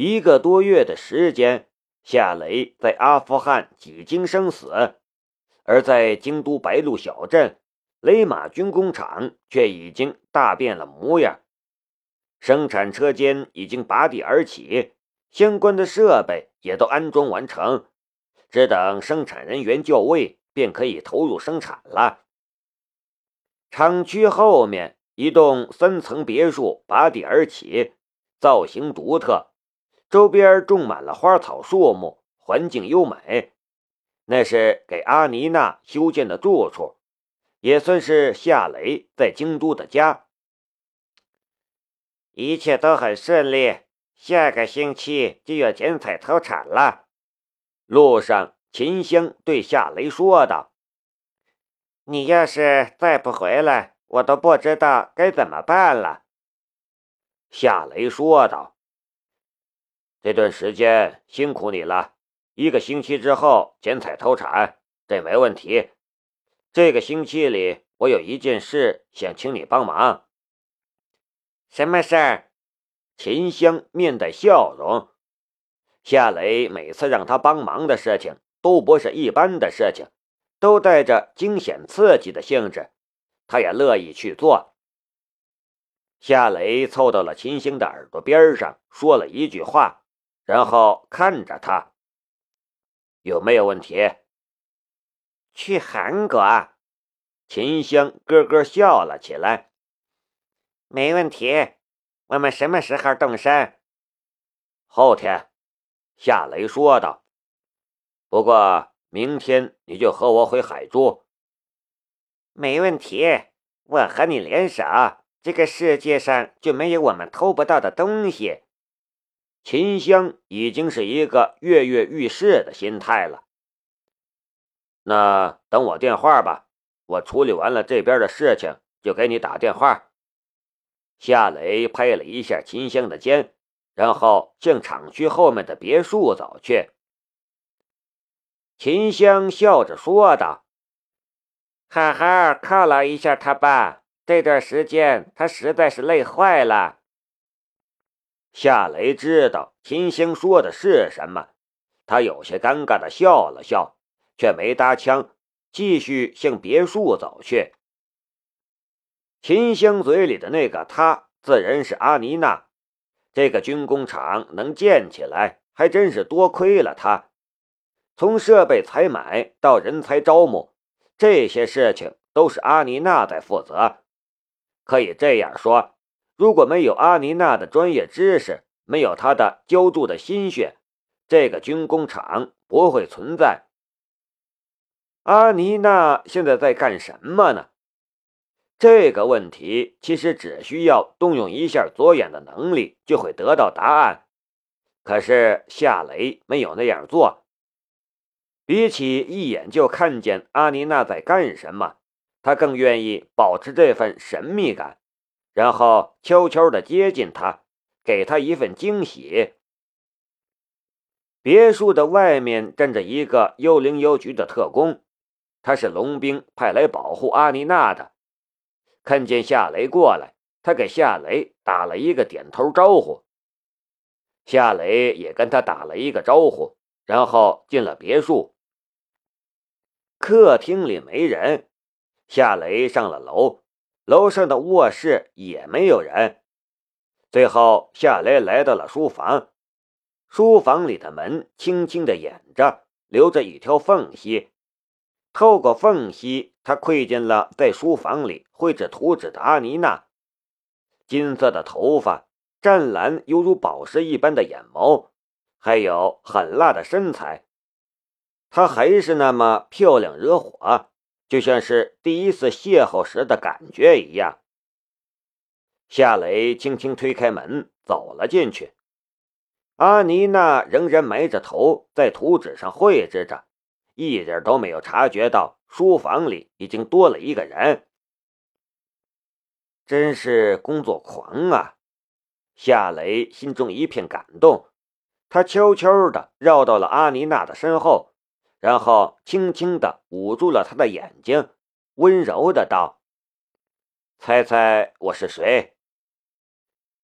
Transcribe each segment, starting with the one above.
一个多月的时间，夏雷在阿富汗几经生死，而在京都白鹿小镇，雷马军工厂却已经大变了模样。生产车间已经拔地而起，相关的设备也都安装完成，只等生产人员就位，便可以投入生产了。厂区后面，一栋三层别墅拔地而起，造型独特，周边种满了花草树木，环境优美。那是给阿妮娜修建的住处，也算是夏雷在京都的家。一切都很顺利，下个星期就要剪彩投产了。路上，秦香对夏雷说道：“你要是再不回来，我都不知道该怎么办了。”夏雷说道：“这段时间辛苦你了，一个星期之后剪彩投产，这没问题。这个星期里，我有一件事想请你帮忙。”什么事儿？秦香面带笑容。夏雷每次让他帮忙的事情都不是一般的事情，都带着惊险刺激的性质，他也乐意去做。夏雷凑到了秦星的耳朵边上，说了一句话，然后看着他：“有没有问题？”去韩国？秦香咯咯笑了起来。没问题，我们什么时候动身？后天，夏雷说道。不过明天你就和我回海珠。没问题，我和你联手，这个世界上就没有我们偷不到的东西。秦香已经是一个跃跃欲试的心态了。那等我电话吧，我处理完了这边的事情就给你打电话。夏雷拍了一下秦香的肩，然后向厂区后面的别墅走去。秦香笑着说道：“哈哈犒劳一下他吧，这段时间他实在是累坏了。”夏雷知道秦星说的是什么，他有些尴尬的笑了笑，却没搭腔，继续向别墅走去。秦星嘴里的那个他，自然是阿妮娜。这个军工厂能建起来，还真是多亏了他。从设备采买到人才招募，这些事情都是阿妮娜在负责。可以这样说，如果没有阿妮娜的专业知识，没有她的浇筑的心血，这个军工厂不会存在。阿妮娜现在在干什么呢？这个问题其实只需要动用一下左眼的能力就会得到答案，可是夏雷没有那样做。比起一眼就看见阿妮娜在干什么，他更愿意保持这份神秘感，然后悄悄地接近他，给他一份惊喜。别墅的外面站着一个幽灵邮局的特工，他是龙兵派来保护阿妮娜的。看见夏雷过来，他给夏雷打了一个点头招呼。夏雷也跟他打了一个招呼，然后进了别墅。客厅里没人，夏雷上了楼，楼上的卧室也没有人。最后，夏雷来到了书房，书房里的门轻轻的掩着，留着一条缝隙。透过缝隙，他窥见了在书房里绘制图纸的阿妮娜。金色的头发，湛蓝犹如宝石一般的眼眸，还有狠辣的身材。她还是那么漂亮惹火，就像是第一次邂逅时的感觉一样。夏雷轻轻推开门，走了进去。阿妮娜仍然埋着头，在图纸上绘制着。一点都没有察觉到书房里已经多了一个人，真是工作狂啊！夏雷心中一片感动，他悄悄地绕到了阿妮娜的身后，然后轻轻地捂住了他的眼睛，温柔的道：“猜猜我是谁？”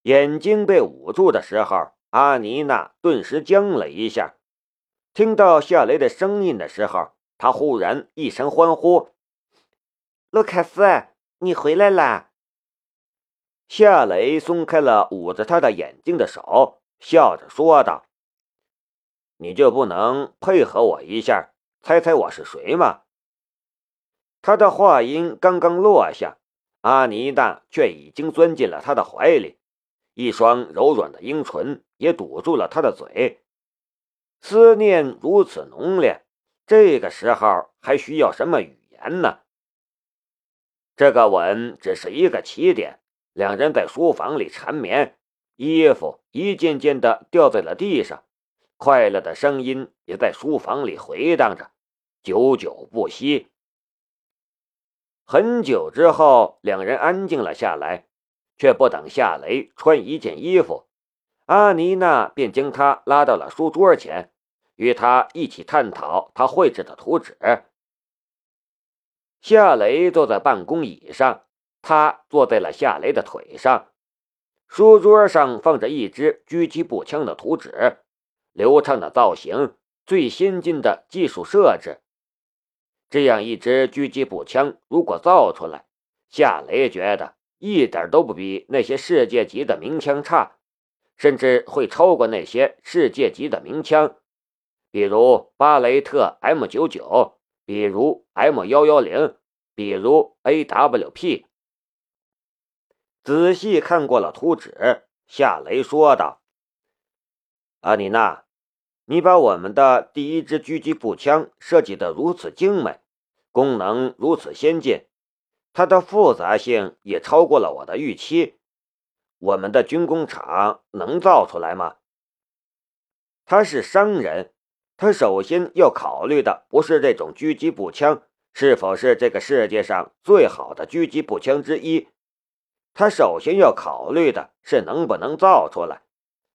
眼睛被捂住的时候，阿妮娜顿时僵了一下。听到夏雷的声音的时候，她忽然一声欢呼：“卢卡斯，你回来啦！”夏雷松开了捂着他的眼睛的手，笑着说道：“你就不能配合我一下，猜猜我是谁吗？”他的话音刚刚落下，阿妮娜却已经钻进了他的怀里，一双柔软的樱唇也堵住了他的嘴。思念如此浓烈，这个时候还需要什么语言呢？这个吻只是一个起点。两人在书房里缠绵，衣服一件件的掉在了地上，快乐的声音也在书房里回荡着，久久不息。很久之后，两人安静了下来，却不等夏雷穿一件衣服，阿妮娜便将他拉到了书桌前，与他一起探讨他绘制的图纸。夏雷坐在办公椅上。他坐在了夏雷的腿上，书桌上放着一支狙击步枪的图纸，流畅的造型，最先进的技术设置。这样一支狙击步枪，如果造出来，夏雷觉得一点都不比那些世界级的名枪差，甚至会超过那些世界级的名枪，比如巴雷特 M 九九，比如 M 幺幺零，比如 AWP。仔细看过了图纸，夏雷说道：“阿妮娜，你把我们的第一支狙击步枪设计得如此精美，功能如此先进，它的复杂性也超过了我的预期。我们的军工厂能造出来吗？”他是商人，他首先要考虑的不是这种狙击步枪是否是这个世界上最好的狙击步枪之一。他首先要考虑的是能不能造出来，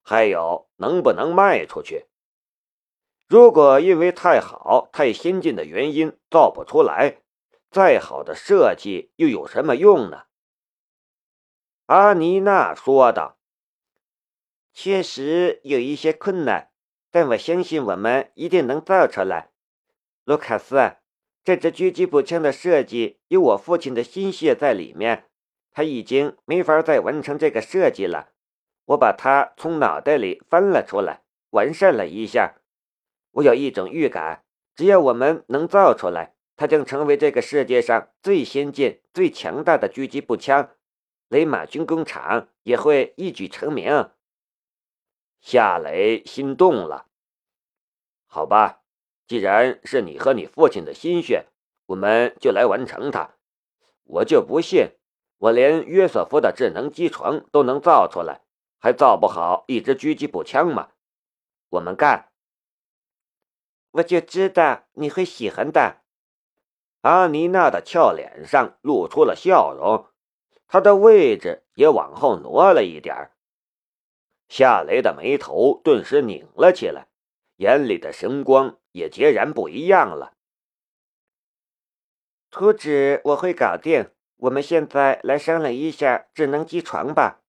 还有能不能卖出去。如果因为太好、太先进的原因造不出来，再好的设计又有什么用呢？阿尼娜说道：“确实有一些困难，但我相信我们一定能造出来。”卢卡斯，这支狙击步枪的设计有我父亲的心血在里面。他已经没法再完成这个设计了，我把它从脑袋里翻了出来，完善了一下。我有一种预感，只要我们能造出来，它将成为这个世界上最先进、最强大的狙击步枪。雷马军工厂也会一举成名。夏雷心动了。好吧，既然是你和你父亲的心血，我们就来完成它。我就不信。我连约瑟夫的智能机床都能造出来，还造不好一支狙击步枪吗？我们干！我就知道你会喜欢的。阿妮娜的俏脸上露出了笑容，她的位置也往后挪了一点夏雷的眉头顿时拧了起来，眼里的神光也截然不一样了。图纸我会搞定。我们现在来商量一下智能机床吧。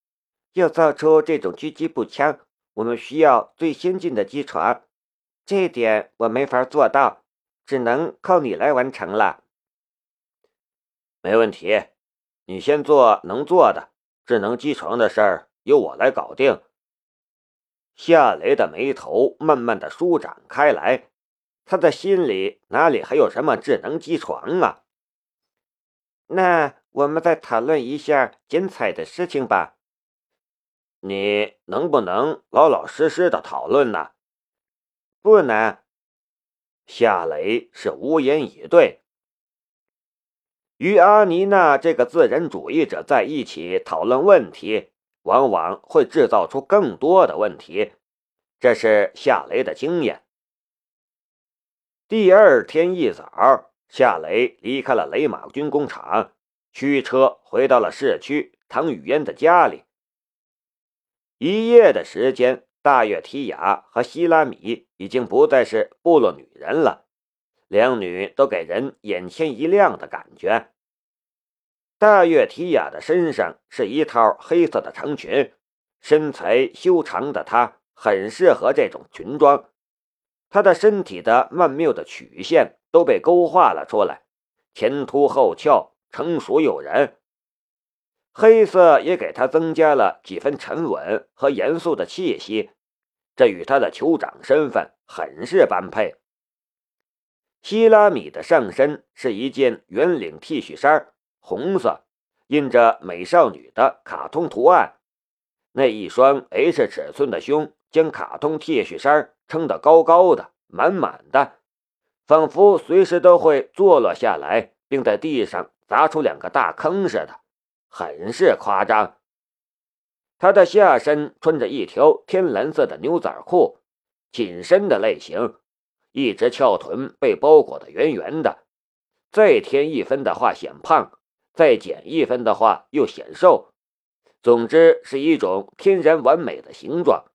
要造出这种狙击步枪，我们需要最先进的机床，这点我没法做到，只能靠你来完成了。没问题，你先做能做的，智能机床的事儿由我来搞定。夏雷的眉头慢慢的舒展开来，他的心里哪里还有什么智能机床啊？那。我们再讨论一下剪彩的事情吧。你能不能老老实实的讨论呢？不能。夏雷是无言以对。与阿妮娜这个自然主义者在一起讨论问题，往往会制造出更多的问题，这是夏雷的经验。第二天一早，夏雷离开了雷马军工厂。驱车回到了市区唐雨嫣的家里。一夜的时间，大月提雅和希拉米已经不再是部落女人了，两女都给人眼前一亮的感觉。大月提雅的身上是一套黑色的长裙，身材修长的她很适合这种裙装。她的身体的曼妙的曲线都被勾画了出来，前凸后翘，成熟诱人。黑色也给他增加了几分沉稳和严肃的气息，这与他的酋长身份很是般配。希拉米的上身是一件圆领 T 恤衫，红色，印着美少女的卡通图案。那一双 H 尺寸的胸将卡通 T 恤衫撑得高高的、满满的，仿佛随时都会坐落下来，并在地上砸出两个大坑似的。很是夸张。他的下身穿着一条天蓝色的牛仔裤，紧身的类型，一只翘臀被包裹的圆圆的。再添一分的话显胖，再减一分的话又显瘦。总之是一种天然完美的形状，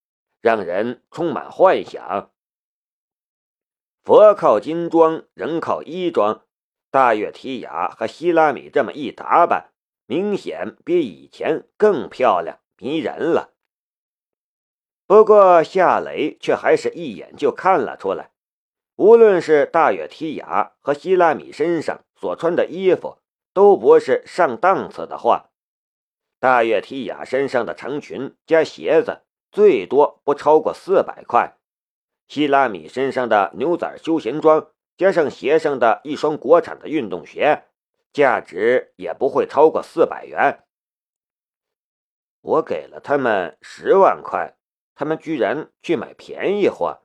让人充满幻想。佛靠金装，人靠衣装。大月提雅和希拉米这么一打扮。明显比以前更漂亮迷人了。不过夏雷却还是一眼就看了出来，无论是大月提雅和希拉米身上所穿的衣服，都不是上档次的话。大月提雅身上的长裙加鞋子最多不超过四百块，希拉米身上的牛仔休闲装加上鞋上的一双国产的运动鞋。价值也不会超过四百元。我给了他们十万块，他们居然去买便宜货，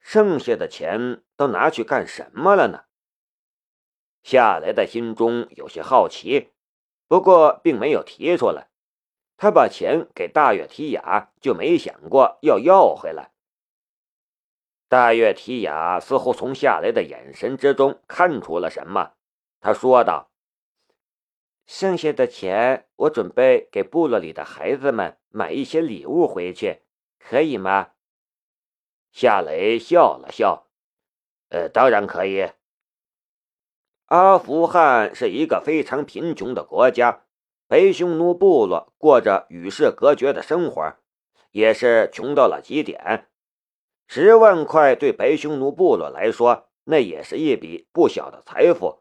剩下的钱都拿去干什么了呢？夏雷的心中有些好奇，不过并没有提出来。他把钱给大月提雅，就没想过要要回来。大月提雅似乎从夏雷的眼神之中看出了什么。他说道：“剩下的钱，我准备给部落里的孩子们买一些礼物回去，可以吗？”夏雷笑了笑：“呃，当然可以。阿富汗是一个非常贫穷的国家，白匈奴部落过着与世隔绝的生活，也是穷到了极点。十万块对白匈奴部落来说，那也是一笔不小的财富。”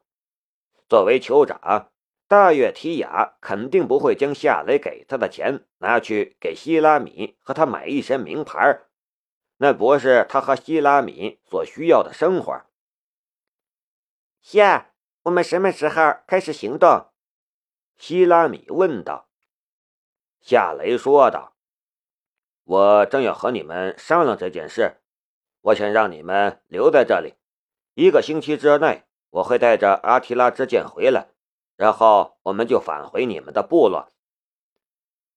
作为酋长，大月提雅肯定不会将夏雷给他的钱拿去给希拉米和他买一身名牌，那不是他和希拉米所需要的生活。夏，我们什么时候开始行动？希拉米问道。夏雷说道：“我正要和你们商量这件事，我想让你们留在这里，一个星期之内。”我会带着阿提拉之剑回来，然后我们就返回你们的部落。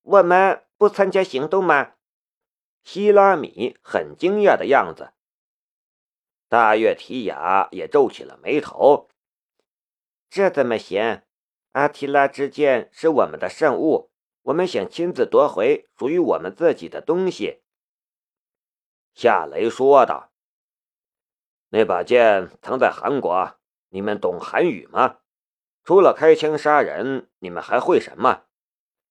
我们不参加行动吗？希拉米很惊讶的样子。大月提雅也皱起了眉头。这怎么行？阿提拉之剑是我们的圣物，我们想亲自夺回属于我们自己的东西。夏雷说道：“那把剑藏在韩国。”你们懂韩语吗？除了开枪杀人，你们还会什么？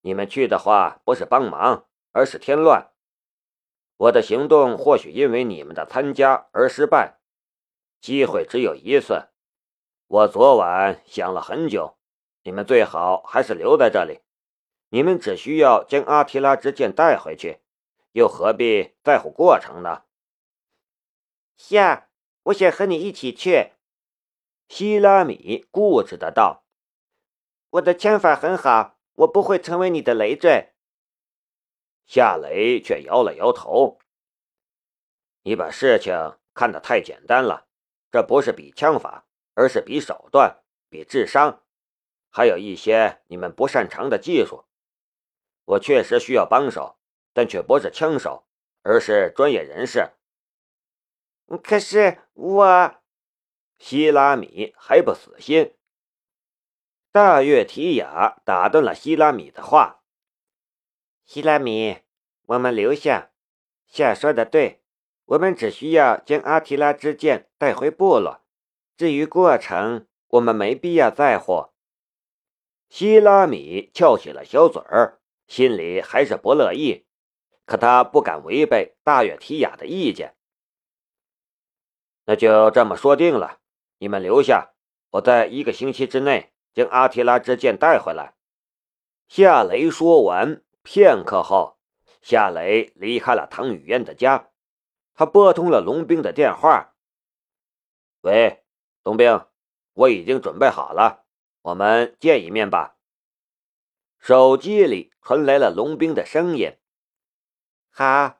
你们去的话，不是帮忙，而是添乱。我的行动或许因为你们的参加而失败，机会只有一次。我昨晚想了很久，你们最好还是留在这里。你们只需要将阿提拉之剑带回去，又何必在乎过程呢？夏，我想和你一起去。希拉米固执的道：“我的枪法很好，我不会成为你的累赘。”夏雷却摇了摇头：“你把事情看得太简单了，这不是比枪法，而是比手段、比智商，还有一些你们不擅长的技术。我确实需要帮手，但却不是枪手，而是专业人士。可是我……”希拉米还不死心。大月提雅打断了希拉米的话：“希拉米，我们留下。夏说的对，我们只需要将阿提拉之剑带回部落。至于过程，我们没必要在乎。”希拉米翘起了小嘴儿，心里还是不乐意。可他不敢违背大月提雅的意见。那就这么说定了，你们留下，我在一个星期之内将阿提拉之剑带回来。夏雷说完，片刻后，夏雷离开了唐雨嫣的家。他拨通了龙兵的电话：“喂，龙兵，我已经准备好了，我们见一面吧。”手机里传来了龙兵的声音：“好。”